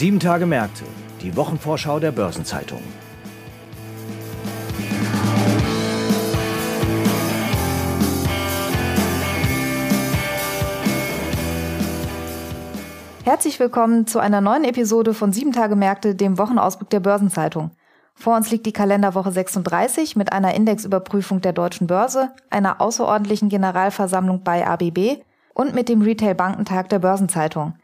Sieben Tage Märkte, die Wochenvorschau der Börsenzeitung. Herzlich willkommen zu einer neuen Episode von Sieben Tage Märkte, dem Wochenausblick der Börsenzeitung. Vor uns liegt die Kalenderwoche 36 mit einer Indexüberprüfung der deutschen Börse, einer außerordentlichen Generalversammlung bei ABB und mit dem Retail-Bankentag der Börsenzeitung.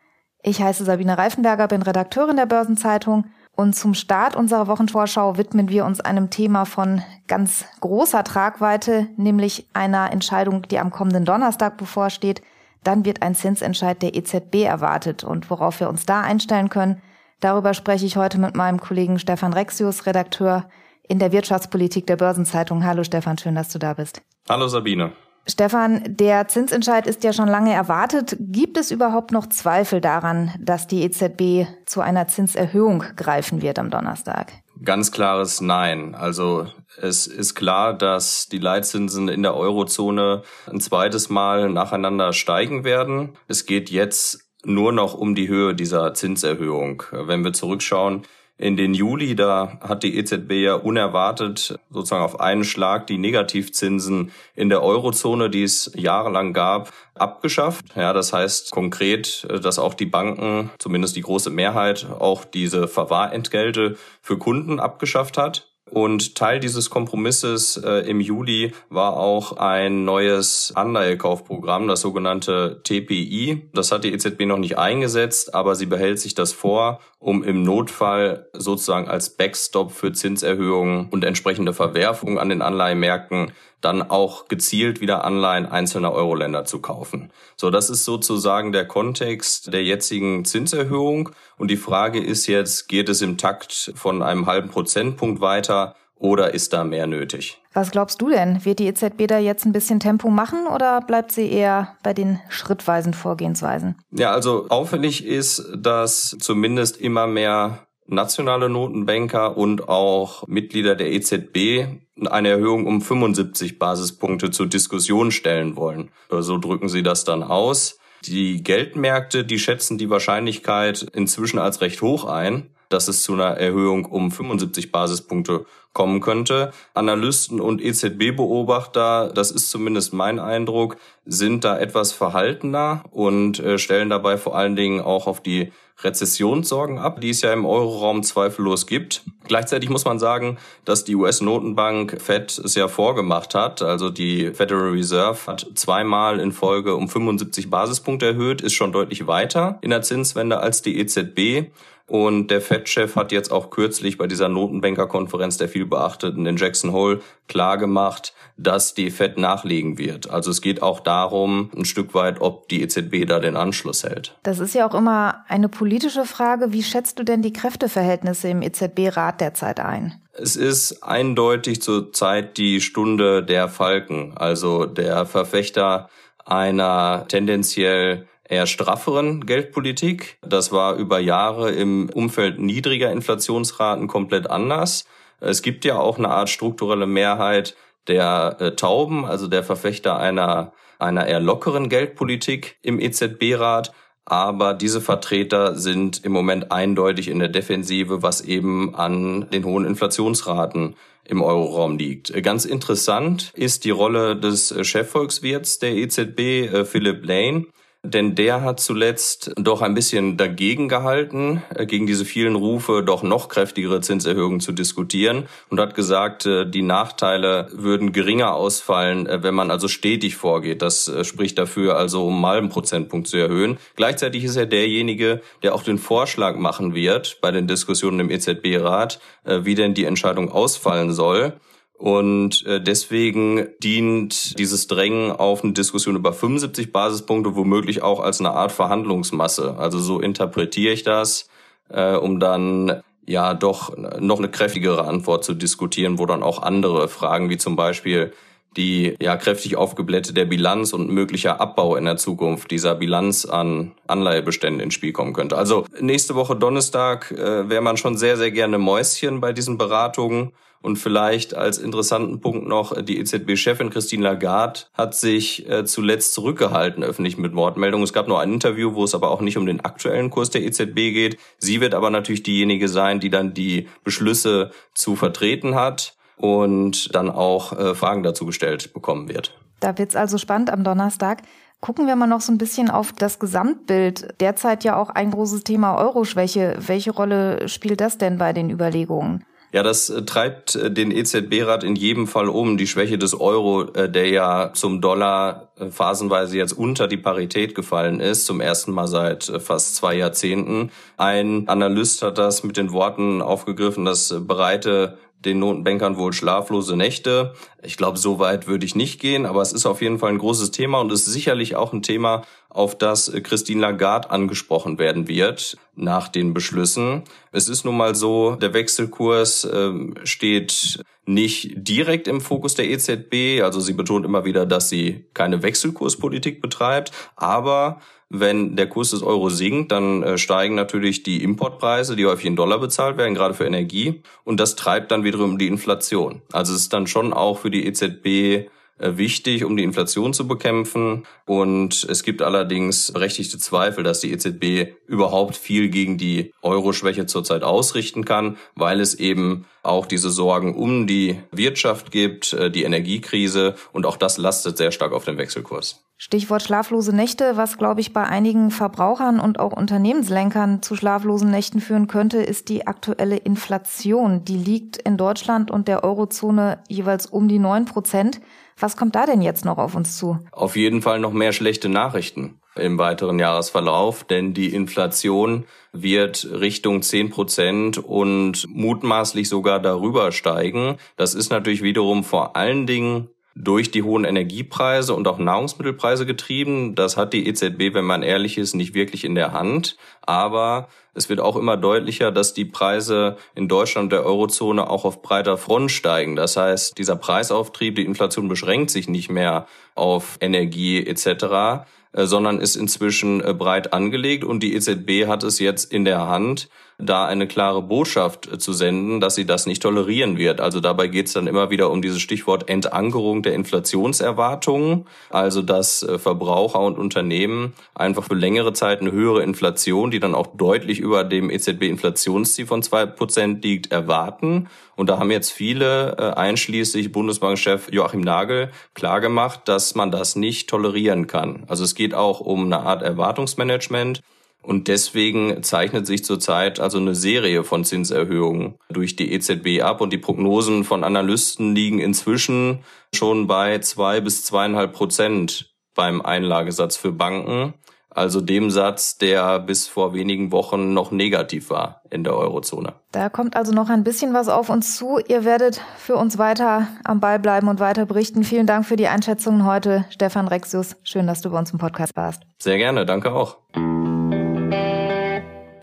Ich heiße Sabine Reifenberger, bin Redakteurin der Börsenzeitung und zum Start unserer Wochenvorschau widmen wir uns einem Thema von ganz großer Tragweite, nämlich einer Entscheidung, die am kommenden Donnerstag bevorsteht. Dann wird ein Zinsentscheid der EZB erwartet und worauf wir uns da einstellen können, Darüber spreche ich heute mit meinem Kollegen Stefan Rexius, Redakteur in der Wirtschaftspolitik der Börsenzeitung. Hallo Stefan, schön, dass du da bist. Hallo Sabine. Stefan, der Zinsentscheid ist ja schon lange erwartet. Gibt es überhaupt noch Zweifel daran, dass die EZB zu einer Zinserhöhung greifen wird am Donnerstag? Ganz klares Nein. Also es ist klar, dass die Leitzinsen in der Eurozone ein zweites Mal nacheinander steigen werden. Es geht jetzt nur noch um die Höhe dieser Zinserhöhung. Wenn wir zurückschauen, in den Juli, da hat die EZB ja unerwartet sozusagen auf einen Schlag die Negativzinsen in der Eurozone, die es jahrelang gab, abgeschafft. Ja, das heißt konkret, dass auch die Banken, zumindest die große Mehrheit, auch diese Verwahrentgelte für Kunden abgeschafft hat. Und Teil dieses Kompromisses äh, im Juli war auch ein neues Anleihekaufprogramm, das sogenannte TPI. Das hat die EZB noch nicht eingesetzt, aber sie behält sich das vor, um im Notfall sozusagen als Backstop für Zinserhöhungen und entsprechende Verwerfungen an den Anleihemärkten dann auch gezielt wieder Anleihen einzelner Euro-Länder zu kaufen. So, das ist sozusagen der Kontext der jetzigen Zinserhöhung. Und die Frage ist jetzt, geht es im Takt von einem halben Prozentpunkt weiter oder ist da mehr nötig? Was glaubst du denn? Wird die EZB da jetzt ein bisschen Tempo machen oder bleibt sie eher bei den schrittweisen Vorgehensweisen? Ja, also auffällig ist, dass zumindest immer mehr nationale Notenbanker und auch Mitglieder der EZB eine Erhöhung um 75 Basispunkte zur Diskussion stellen wollen. So drücken sie das dann aus. Die Geldmärkte, die schätzen die Wahrscheinlichkeit inzwischen als recht hoch ein, dass es zu einer Erhöhung um 75 Basispunkte kommen könnte. Analysten und EZB-Beobachter, das ist zumindest mein Eindruck, sind da etwas verhaltener und äh, stellen dabei vor allen Dingen auch auf die Rezessionssorgen ab, die es ja im Euroraum zweifellos gibt. Gleichzeitig muss man sagen, dass die US-Notenbank Fed es ja vorgemacht hat. Also die Federal Reserve hat zweimal in Folge um 75 Basispunkte erhöht, ist schon deutlich weiter in der Zinswende als die EZB. Und der Fed-Chef hat jetzt auch kürzlich bei dieser Notenbankerkonferenz der viel beachteten in Jackson Hole klargemacht, dass die Fed nachlegen wird. Also es geht auch darum, ein Stück weit, ob die EZB da den Anschluss hält. Das ist ja auch immer eine politische Frage. Wie schätzt du denn die Kräfteverhältnisse im EZB-Rat derzeit ein? Es ist eindeutig zurzeit die Stunde der Falken, also der Verfechter einer tendenziell eher strafferen Geldpolitik. Das war über Jahre im Umfeld niedriger Inflationsraten komplett anders. Es gibt ja auch eine Art strukturelle Mehrheit der äh, Tauben, also der Verfechter einer, einer eher lockeren Geldpolitik im EZB-Rat. Aber diese Vertreter sind im Moment eindeutig in der Defensive, was eben an den hohen Inflationsraten im Euroraum liegt. Ganz interessant ist die Rolle des Chefvolkswirts der EZB, äh, Philip Lane denn der hat zuletzt doch ein bisschen dagegen gehalten, äh, gegen diese vielen Rufe doch noch kräftigere Zinserhöhungen zu diskutieren und hat gesagt, äh, die Nachteile würden geringer ausfallen, äh, wenn man also stetig vorgeht. Das spricht dafür, also um einen halben Prozentpunkt zu erhöhen. Gleichzeitig ist er derjenige, der auch den Vorschlag machen wird bei den Diskussionen im EZB-Rat, wie denn die Entscheidung ausfallen soll. Und äh, deswegen dient dieses Drängen auf eine Diskussion über 75 Basispunkte womöglich auch als eine Art Verhandlungsmasse. Also so interpretiere ich das, äh, um dann ja doch noch eine kräftigere Antwort zu diskutieren, wo dann auch andere Fragen wie zum Beispiel die ja kräftig aufgeblähte der Bilanz und möglicher Abbau in der Zukunft dieser Bilanz an Anleihebeständen ins Spiel kommen könnte. Also nächste Woche Donnerstag äh, wäre man schon sehr, sehr gerne Mäuschen bei diesen Beratungen. Und vielleicht als interessanten Punkt noch, die EZB-Chefin Christine Lagarde hat sich äh, zuletzt zurückgehalten öffentlich mit Wortmeldungen. Es gab nur ein Interview, wo es aber auch nicht um den aktuellen Kurs der EZB geht. Sie wird aber natürlich diejenige sein, die dann die Beschlüsse zu vertreten hat und dann auch äh, Fragen dazu gestellt bekommen wird. Da wird's also spannend am Donnerstag. Gucken wir mal noch so ein bisschen auf das Gesamtbild. Derzeit ja auch ein großes Thema Euroschwäche. Welche Rolle spielt das denn bei den Überlegungen? Ja, das äh, treibt äh, den EZB-Rat in jedem Fall um. Die Schwäche des Euro, äh, der ja zum Dollar phasenweise jetzt unter die Parität gefallen ist, zum ersten Mal seit fast zwei Jahrzehnten. Ein Analyst hat das mit den Worten aufgegriffen, dass bereite den Notenbankern wohl schlaflose Nächte. Ich glaube, so weit würde ich nicht gehen, aber es ist auf jeden Fall ein großes Thema und ist sicherlich auch ein Thema, auf das Christine Lagarde angesprochen werden wird nach den Beschlüssen. Es ist nun mal so, der Wechselkurs äh, steht nicht direkt im Fokus der EZB. Also sie betont immer wieder, dass sie keine Wechselkurspolitik betreibt, aber wenn der Kurs des Euro sinkt, dann äh, steigen natürlich die Importpreise, die häufig in Dollar bezahlt werden, gerade für Energie. Und das treibt dann wiederum die Inflation. Also es ist dann schon auch für die EZB äh, wichtig, um die Inflation zu bekämpfen. Und es gibt allerdings berechtigte Zweifel, dass die EZB überhaupt viel gegen die Euro-Schwäche zurzeit ausrichten kann, weil es eben auch diese Sorgen um die Wirtschaft gibt, äh, die Energiekrise und auch das lastet sehr stark auf den Wechselkurs. Stichwort schlaflose Nächte, was glaube ich bei einigen Verbrauchern und auch Unternehmenslenkern zu schlaflosen Nächten führen könnte, ist die aktuelle Inflation. Die liegt in Deutschland und der Eurozone jeweils um die neun Prozent. Was kommt da denn jetzt noch auf uns zu? Auf jeden Fall noch mehr schlechte Nachrichten im weiteren Jahresverlauf, denn die Inflation wird Richtung 10 Prozent und mutmaßlich sogar darüber steigen. Das ist natürlich wiederum vor allen Dingen durch die hohen Energiepreise und auch Nahrungsmittelpreise getrieben. Das hat die EZB, wenn man ehrlich ist, nicht wirklich in der Hand. Aber es wird auch immer deutlicher, dass die Preise in Deutschland und der Eurozone auch auf breiter Front steigen. Das heißt, dieser Preisauftrieb, die Inflation beschränkt sich nicht mehr auf Energie etc., äh, sondern ist inzwischen äh, breit angelegt und die EZB hat es jetzt in der Hand, da eine klare Botschaft äh, zu senden, dass sie das nicht tolerieren wird. Also dabei geht es dann immer wieder um dieses Stichwort Entankerung der Inflationserwartungen, also dass Verbraucher und Unternehmen einfach für längere Zeit eine höhere Inflation, die dann auch deutlich über dem EZB-Inflationsziel von zwei Prozent liegt, erwarten. Und da haben jetzt viele, einschließlich Bundesbankchef Joachim Nagel, klargemacht, dass man das nicht tolerieren kann. Also es geht auch um eine Art Erwartungsmanagement. Und deswegen zeichnet sich zurzeit also eine Serie von Zinserhöhungen durch die EZB ab und die Prognosen von Analysten liegen inzwischen schon bei zwei bis zweieinhalb Prozent beim Einlagesatz für Banken also dem Satz, der bis vor wenigen Wochen noch negativ war in der Eurozone. Da kommt also noch ein bisschen was auf uns zu. Ihr werdet für uns weiter am Ball bleiben und weiter berichten. Vielen Dank für die Einschätzungen heute, Stefan Rexius. Schön, dass du bei uns im Podcast warst. Sehr gerne, danke auch.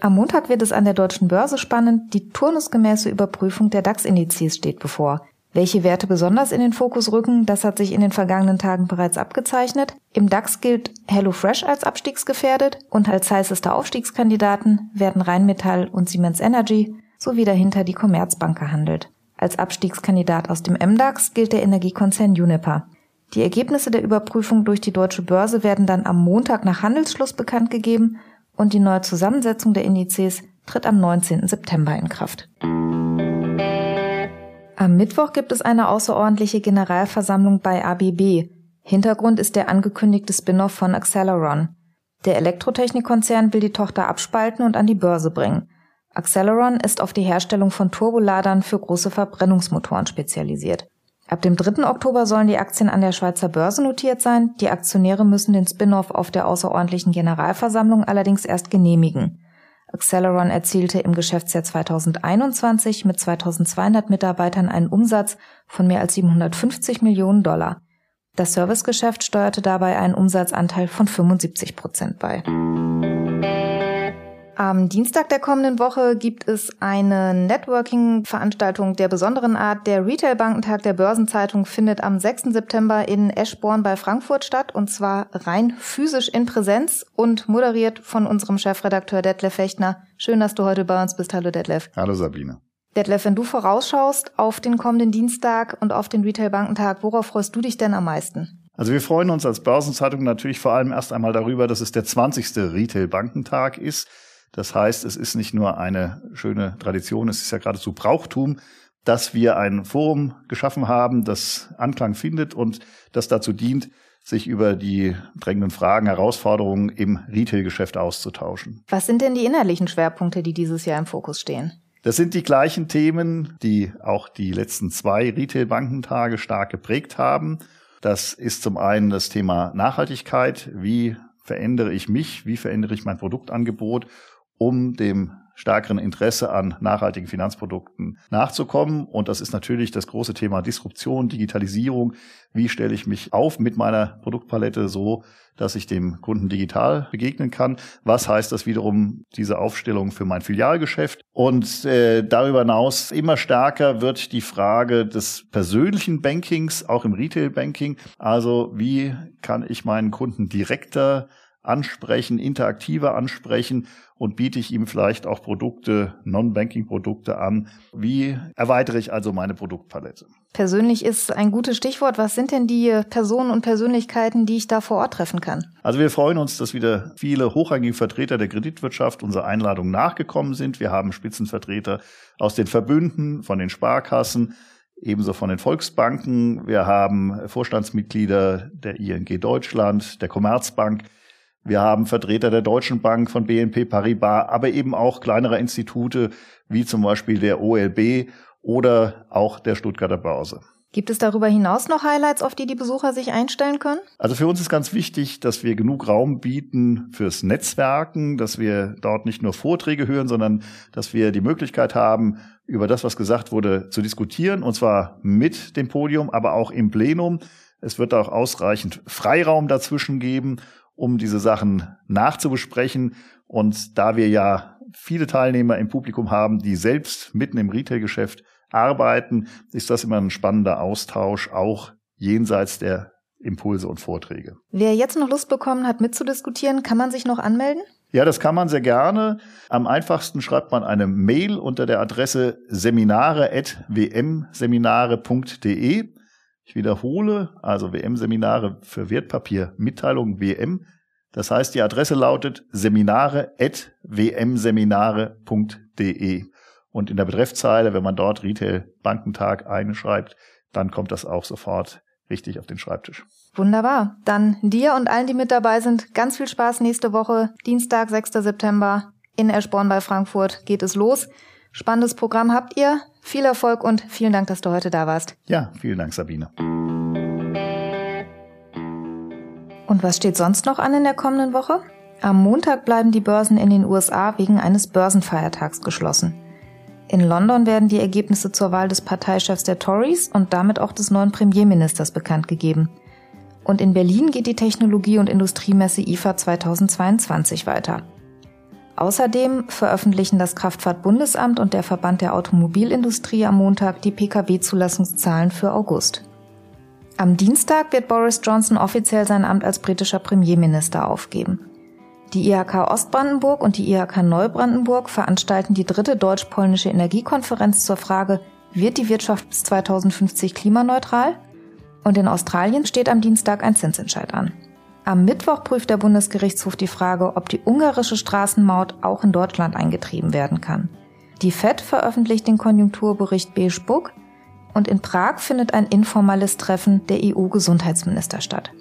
Am Montag wird es an der deutschen Börse spannend. Die turnusgemäße Überprüfung der DAX-Indizes steht bevor. Welche Werte besonders in den Fokus rücken, das hat sich in den vergangenen Tagen bereits abgezeichnet. Im DAX gilt HelloFresh als abstiegsgefährdet und als heißeste Aufstiegskandidaten werden Rheinmetall und Siemens Energy sowie dahinter die Commerzbank gehandelt. Als Abstiegskandidat aus dem MDAX gilt der Energiekonzern Uniper. Die Ergebnisse der Überprüfung durch die deutsche Börse werden dann am Montag nach Handelsschluss bekannt gegeben und die neue Zusammensetzung der Indizes tritt am 19. September in Kraft. Am Mittwoch gibt es eine außerordentliche Generalversammlung bei ABB. Hintergrund ist der angekündigte Spin-off von Acceleron. Der Elektrotechnikkonzern will die Tochter abspalten und an die Börse bringen. Acceleron ist auf die Herstellung von Turboladern für große Verbrennungsmotoren spezialisiert. Ab dem 3. Oktober sollen die Aktien an der Schweizer Börse notiert sein. Die Aktionäre müssen den Spin-off auf der außerordentlichen Generalversammlung allerdings erst genehmigen. Acceleron erzielte im Geschäftsjahr 2021 mit 2200 Mitarbeitern einen Umsatz von mehr als 750 Millionen Dollar. Das Servicegeschäft steuerte dabei einen Umsatzanteil von 75 Prozent bei. Am Dienstag der kommenden Woche gibt es eine Networking-Veranstaltung der besonderen Art. Der Retail-Bankentag der Börsenzeitung findet am 6. September in Eschborn bei Frankfurt statt und zwar rein physisch in Präsenz und moderiert von unserem Chefredakteur Detlef Fechtner. Schön, dass du heute bei uns bist. Hallo Detlef. Hallo Sabine. Detlef, wenn du vorausschaust auf den kommenden Dienstag und auf den Retail-Bankentag, worauf freust du dich denn am meisten? Also wir freuen uns als Börsenzeitung natürlich vor allem erst einmal darüber, dass es der 20. Retail-Bankentag ist. Das heißt, es ist nicht nur eine schöne Tradition, es ist ja geradezu Brauchtum, dass wir ein Forum geschaffen haben, das Anklang findet und das dazu dient, sich über die drängenden Fragen, Herausforderungen im Retail-Geschäft auszutauschen. Was sind denn die innerlichen Schwerpunkte, die dieses Jahr im Fokus stehen? Das sind die gleichen Themen, die auch die letzten zwei Retail-Bankentage stark geprägt haben. Das ist zum einen das Thema Nachhaltigkeit. Wie verändere ich mich? Wie verändere ich mein Produktangebot? Um dem stärkeren Interesse an nachhaltigen Finanzprodukten nachzukommen. Und das ist natürlich das große Thema Disruption, Digitalisierung. Wie stelle ich mich auf mit meiner Produktpalette so, dass ich dem Kunden digital begegnen kann? Was heißt das wiederum, diese Aufstellung für mein Filialgeschäft? Und äh, darüber hinaus immer stärker wird die Frage des persönlichen Bankings, auch im Retail-Banking. Also wie kann ich meinen Kunden direkter ansprechen, interaktiver ansprechen und biete ich ihm vielleicht auch Produkte, Non-Banking-Produkte an. Wie erweitere ich also meine Produktpalette? Persönlich ist ein gutes Stichwort. Was sind denn die Personen und Persönlichkeiten, die ich da vor Ort treffen kann? Also wir freuen uns, dass wieder viele hochrangige Vertreter der Kreditwirtschaft unserer Einladung nachgekommen sind. Wir haben Spitzenvertreter aus den Verbünden, von den Sparkassen, ebenso von den Volksbanken. Wir haben Vorstandsmitglieder der ING Deutschland, der Commerzbank. Wir haben Vertreter der Deutschen Bank von BNP Paribas, aber eben auch kleinerer Institute wie zum Beispiel der OLB oder auch der Stuttgarter Börse. Gibt es darüber hinaus noch Highlights, auf die die Besucher sich einstellen können? Also für uns ist ganz wichtig, dass wir genug Raum bieten fürs Netzwerken, dass wir dort nicht nur Vorträge hören, sondern dass wir die Möglichkeit haben, über das, was gesagt wurde, zu diskutieren, und zwar mit dem Podium, aber auch im Plenum. Es wird auch ausreichend Freiraum dazwischen geben um diese Sachen nachzubesprechen. Und da wir ja viele Teilnehmer im Publikum haben, die selbst mitten im Retailgeschäft arbeiten, ist das immer ein spannender Austausch, auch jenseits der Impulse und Vorträge. Wer jetzt noch Lust bekommen hat, mitzudiskutieren, kann man sich noch anmelden? Ja, das kann man sehr gerne. Am einfachsten schreibt man eine Mail unter der Adresse seminare.wmseminare.de. Ich wiederhole, also WM-Seminare für Wertpapier, Mitteilung WM. Das heißt, die Adresse lautet seminare.wmseminare.de. Und in der Betreffzeile, wenn man dort Retail Bankentag einschreibt, dann kommt das auch sofort richtig auf den Schreibtisch. Wunderbar. Dann dir und allen, die mit dabei sind, ganz viel Spaß nächste Woche. Dienstag, 6. September in Eschborn bei Frankfurt geht es los. Spannendes Programm habt ihr. Viel Erfolg und vielen Dank, dass du heute da warst. Ja, vielen Dank, Sabine. Und was steht sonst noch an in der kommenden Woche? Am Montag bleiben die Börsen in den USA wegen eines Börsenfeiertags geschlossen. In London werden die Ergebnisse zur Wahl des Parteichefs der Tories und damit auch des neuen Premierministers bekannt gegeben. Und in Berlin geht die Technologie- und Industriemesse IFA 2022 weiter. Außerdem veröffentlichen das Kraftfahrtbundesamt und der Verband der Automobilindustrie am Montag die Pkw-Zulassungszahlen für August. Am Dienstag wird Boris Johnson offiziell sein Amt als britischer Premierminister aufgeben. Die IHK Ostbrandenburg und die IHK Neubrandenburg veranstalten die dritte deutsch-polnische Energiekonferenz zur Frage, wird die Wirtschaft bis 2050 klimaneutral? Und in Australien steht am Dienstag ein Zinsentscheid an. Am Mittwoch prüft der Bundesgerichtshof die Frage, ob die ungarische Straßenmaut auch in Deutschland eingetrieben werden kann. Die FED veröffentlicht den Konjunkturbericht Beige Book und in Prag findet ein informelles Treffen der EU-Gesundheitsminister statt.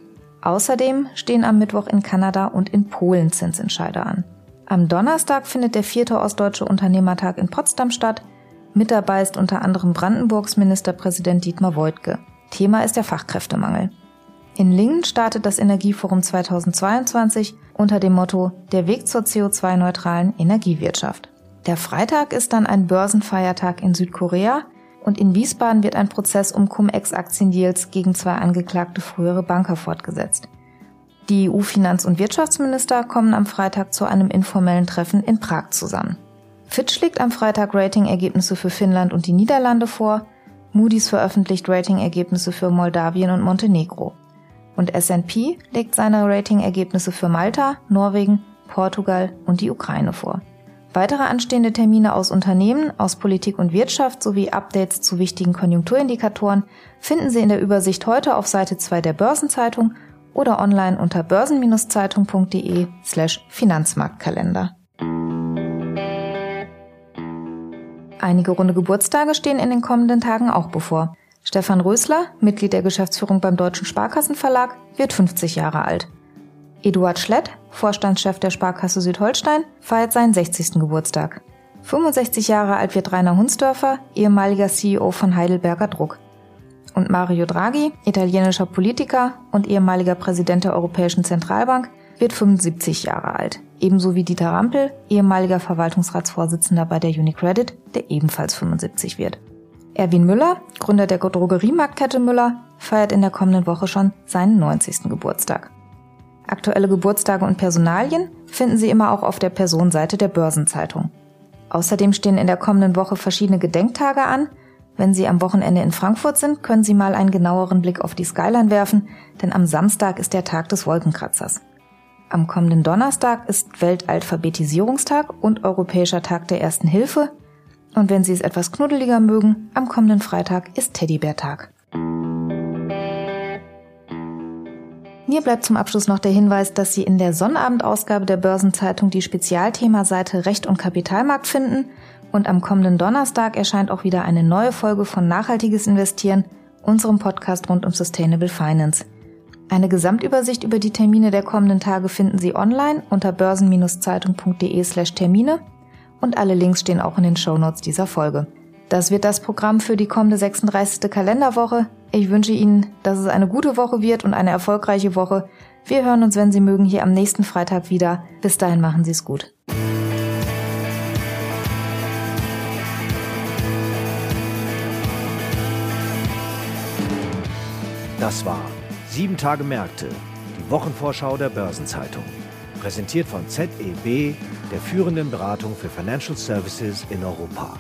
Außerdem stehen am Mittwoch in Kanada und in Polen Zinsentscheide an. Am Donnerstag findet der vierte Ostdeutsche Unternehmertag in Potsdam statt. Mit dabei ist unter anderem Brandenburgs Ministerpräsident Dietmar Woidke. Thema ist der Fachkräftemangel. In Lingen startet das Energieforum 2022 unter dem Motto Der Weg zur CO2-neutralen Energiewirtschaft. Der Freitag ist dann ein Börsenfeiertag in Südkorea und in Wiesbaden wird ein Prozess um Cum-Ex-Aktiendeals gegen zwei angeklagte frühere Banker fortgesetzt. Die EU-Finanz- und Wirtschaftsminister kommen am Freitag zu einem informellen Treffen in Prag zusammen. Fitch legt am Freitag Ratingergebnisse für Finnland und die Niederlande vor. Moody's veröffentlicht Ratingergebnisse für Moldawien und Montenegro. Und S&P legt seine Ratingergebnisse für Malta, Norwegen, Portugal und die Ukraine vor. Weitere anstehende Termine aus Unternehmen, aus Politik und Wirtschaft sowie Updates zu wichtigen Konjunkturindikatoren finden Sie in der Übersicht heute auf Seite 2 der Börsenzeitung oder online unter börsen-zeitung.de slash Finanzmarktkalender. Einige runde Geburtstage stehen in den kommenden Tagen auch bevor. Stefan Rösler, Mitglied der Geschäftsführung beim Deutschen Sparkassenverlag, wird 50 Jahre alt. Eduard Schlett, Vorstandschef der Sparkasse Südholstein, feiert seinen 60. Geburtstag. 65 Jahre alt wird Rainer Hunsdörfer, ehemaliger CEO von Heidelberger Druck. Und Mario Draghi, italienischer Politiker und ehemaliger Präsident der Europäischen Zentralbank, wird 75 Jahre alt. Ebenso wie Dieter Rampel, ehemaliger Verwaltungsratsvorsitzender bei der Unicredit, der ebenfalls 75 wird. Erwin Müller, Gründer der Drogeriemarktkette Müller, feiert in der kommenden Woche schon seinen 90. Geburtstag. Aktuelle Geburtstage und Personalien finden Sie immer auch auf der Personenseite der Börsenzeitung. Außerdem stehen in der kommenden Woche verschiedene Gedenktage an. Wenn Sie am Wochenende in Frankfurt sind, können Sie mal einen genaueren Blick auf die Skyline werfen, denn am Samstag ist der Tag des Wolkenkratzers. Am kommenden Donnerstag ist Weltalphabetisierungstag und Europäischer Tag der Ersten Hilfe. Und wenn Sie es etwas knuddeliger mögen, am kommenden Freitag ist Teddybärtag. Mir bleibt zum Abschluss noch der Hinweis, dass Sie in der Sonnabendausgabe der Börsenzeitung die Spezialthemaseite Recht und Kapitalmarkt finden und am kommenden Donnerstag erscheint auch wieder eine neue Folge von Nachhaltiges Investieren, unserem Podcast rund um Sustainable Finance. Eine Gesamtübersicht über die Termine der kommenden Tage finden Sie online unter börsen-zeitung.de slash Termine und alle Links stehen auch in den Shownotes dieser Folge. Das wird das Programm für die kommende 36. Kalenderwoche. Ich wünsche Ihnen, dass es eine gute Woche wird und eine erfolgreiche Woche. Wir hören uns, wenn Sie mögen, hier am nächsten Freitag wieder. Bis dahin machen Sie es gut. Das war 7 Tage Märkte, die Wochenvorschau der Börsenzeitung. Präsentiert von ZEB, der führenden Beratung für Financial Services in Europa.